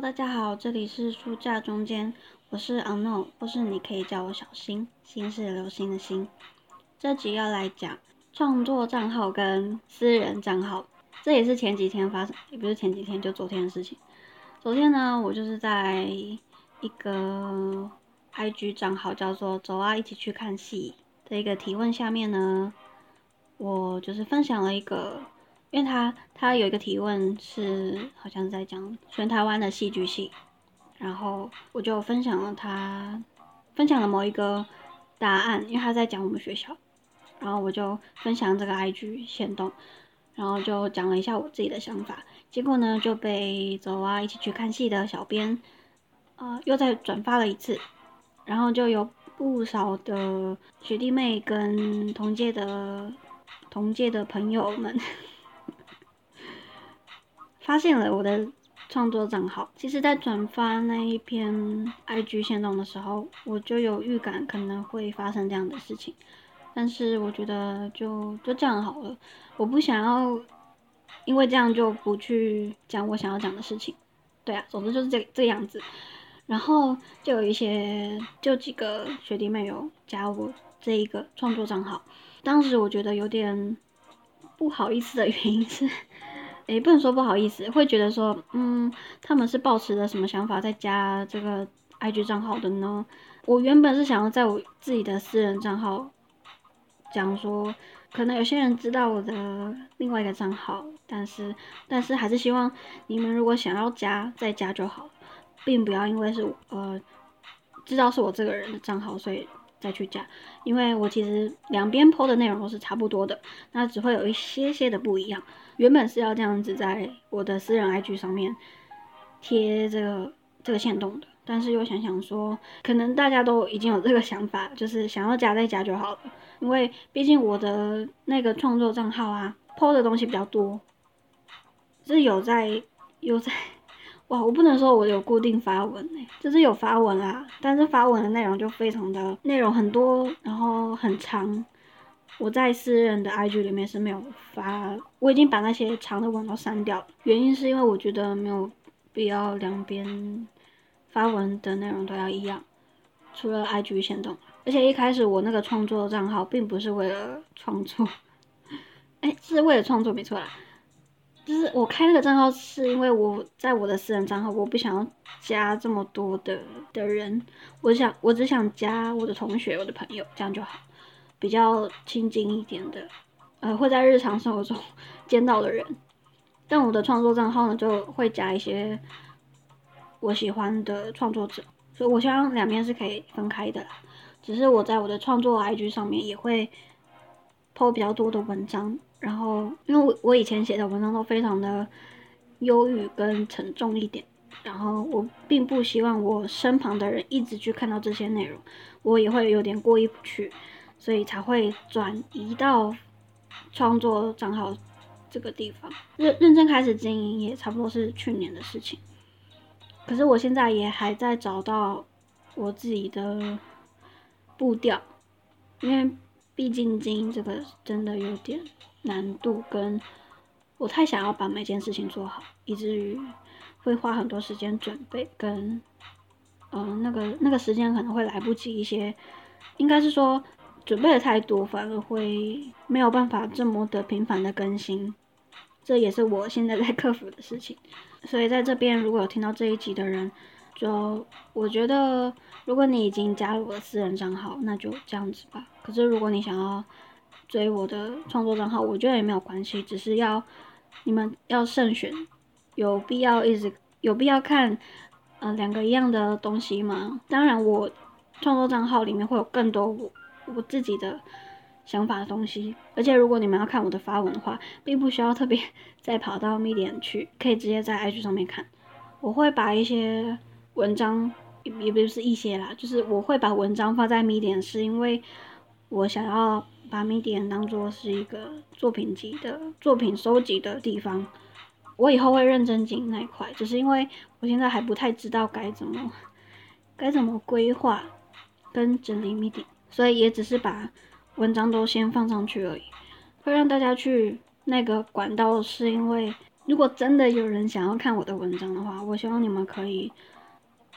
大家好，这里是书架中间，我是 Unknown，或是你可以叫我小新，新是流星的星。这集要来讲创作账号跟私人账号，这也是前几天发生，也不是前几天，就昨天的事情。昨天呢，我就是在一个 IG 账号叫做“走啊，一起去看戏”的一个提问下面呢，我就是分享了一个。因为他他有一个提问是好像是在讲全台湾的戏剧系，然后我就分享了他分享了某一个答案，因为他在讲我们学校，然后我就分享这个 IG 线动，然后就讲了一下我自己的想法，结果呢就被走啊一起去看戏的小编，呃又再转发了一次，然后就有不少的学弟妹跟同届的同届的朋友们。发现了我的创作账号，其实，在转发那一篇 IG 线动的时候，我就有预感可能会发生这样的事情，但是我觉得就就这样好了，我不想要因为这样就不去讲我想要讲的事情，对啊，总之就是这这个样子，然后就有一些就几个学弟妹有加我这一个创作账号，当时我觉得有点不好意思的原因是。也不能说不好意思，会觉得说，嗯，他们是抱持着什么想法在加这个 IG 账号的呢？我原本是想要在我自己的私人账号讲说，可能有些人知道我的另外一个账号，但是，但是还是希望你们如果想要加再加就好，并不要因为是呃知道是我这个人的账号，所以再去加，因为我其实两边 PO 的内容都是差不多的，那只会有一些些的不一样。原本是要这样子在我的私人 IG 上面贴这个这个线动的，但是又想想说，可能大家都已经有这个想法，就是想要加再加就好了。因为毕竟我的那个创作账号啊，PO 的东西比较多，是有在有在，哇，我不能说我有固定发文哎，就是有发文啊，但是发文的内容就非常的内容很多，然后很长。我在私人的 IG 里面是没有发，我已经把那些长的文都删掉了。原因是因为我觉得没有必要两边发文的内容都要一样，除了 IG 先动。而且一开始我那个创作账号并不是为了创作，哎，是为了创作没错啦。就是我开那个账号是因为我在我的私人账号，我不想要加这么多的的人，我想我只想加我的同学、我的朋友，这样就好。比较亲近一点的，呃，会在日常生活中 见到的人，但我的创作账号呢，就会加一些我喜欢的创作者，所以我希望两边是可以分开的啦。只是我在我的创作 IG 上面也会 po 比较多的文章，然后因为我我以前写的文章都非常的忧郁跟沉重一点，然后我并不希望我身旁的人一直去看到这些内容，我也会有点过意不去。所以才会转移到创作账号这个地方，认认真开始经营也差不多是去年的事情。可是我现在也还在找到我自己的步调，因为毕竟经营这个真的有点难度，跟我太想要把每件事情做好，以至于会花很多时间准备，跟嗯那个那个时间可能会来不及一些，应该是说。准备的太多，反而会没有办法这么的频繁的更新，这也是我现在在克服的事情。所以在这边，如果有听到这一集的人，就我觉得，如果你已经加入我的私人账号，那就这样子吧。可是如果你想要追我的创作账号，我觉得也没有关系，只是要你们要慎选，有必要一直有必要看，呃，两个一样的东西吗？当然，我创作账号里面会有更多我。我自己的想法的东西，而且如果你们要看我的发文的话，并不需要特别 再跑到 Medium 去，可以直接在 IG 上面看。我会把一些文章，也不是一些啦，就是我会把文章放在 Medium，是因为我想要把 Medium 当做是一个作品集的作品收集的地方。我以后会认真经营那一块，只是因为我现在还不太知道该怎么该怎么规划跟整理 m e d i a。所以也只是把文章都先放上去而已，会让大家去那个管道，是因为如果真的有人想要看我的文章的话，我希望你们可以，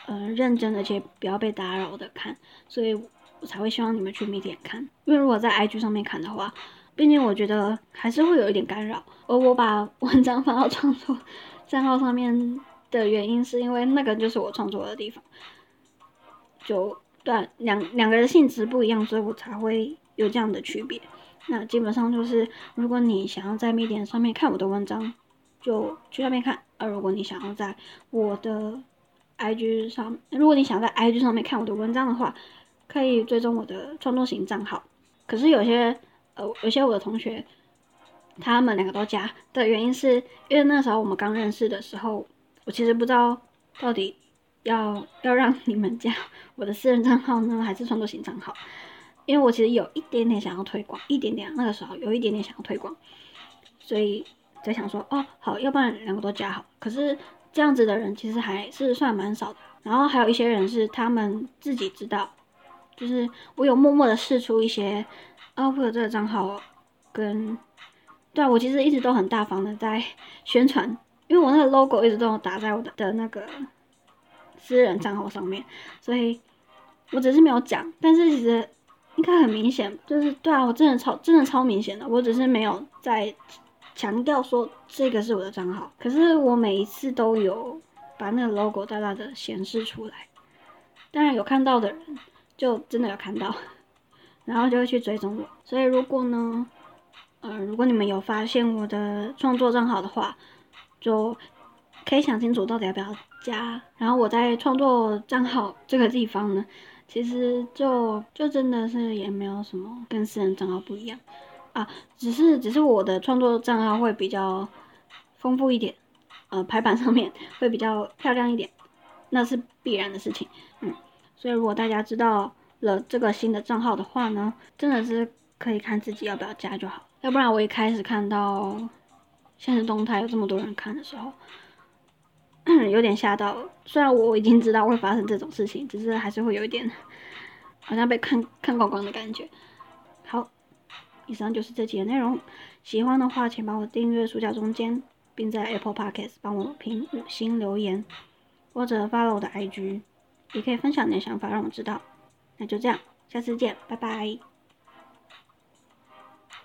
呃，认真的且不要被打扰的看，所以我才会希望你们去 Medium 看。因为如果在 IG 上面看的话，毕竟我觉得还是会有一点干扰。而我把文章放到创作账号上面的原因，是因为那个就是我创作的地方。就对两两个人性质不一样，所以我才会有这样的区别。那基本上就是，如果你想要在 Medium 上面看我的文章，就去那边看；而如果你想要在我的 IG 上，如果你想在 IG 上面看我的文章的话，可以追踪我的创作型账号。可是有些呃，有些我的同学，他们两个都加的原因是因为那时候我们刚认识的时候，我其实不知道到底要要让你们加我的私人账号呢，还是创作型账号。因为我其实有一点点想要推广，一点点那个时候有一点点想要推广，所以在想说，哦，好，要不然两个都加好。可是这样子的人其实还是算蛮少的。然后还有一些人是他们自己知道，就是我有默默的试出一些，啊，我有这个账号，跟，对啊，我其实一直都很大方的在宣传，因为我那个 logo 一直都有打在我的的那个私人账号上面，所以我只是没有讲，但是其实。应该很明显，就是对啊，我真的超真的超明显的，我只是没有在强调说这个是我的账号，可是我每一次都有把那个 logo 大大的显示出来，当然有看到的人就真的有看到，然后就会去追踪我。所以如果呢，呃，如果你们有发现我的创作账号的话，就可以想清楚到底要不要加。然后我在创作账号这个地方呢。其实就就真的是也没有什么跟私人账号不一样啊，只是只是我的创作账号会比较丰富一点，呃，排版上面会比较漂亮一点，那是必然的事情，嗯，所以如果大家知道了这个新的账号的话呢，真的是可以看自己要不要加就好，要不然我一开始看到现实动态有这么多人看的时候。有点吓到，虽然我已经知道会发生这种事情，只是还是会有一点好像被看看光光的感觉。好，以上就是这期的内容。喜欢的话，请帮我订阅书架中间，并在 Apple Podcast 帮我评五星留言，或者 follow 我的 IG，也可以分享你的想法让我知道。那就这样，下次见，拜拜。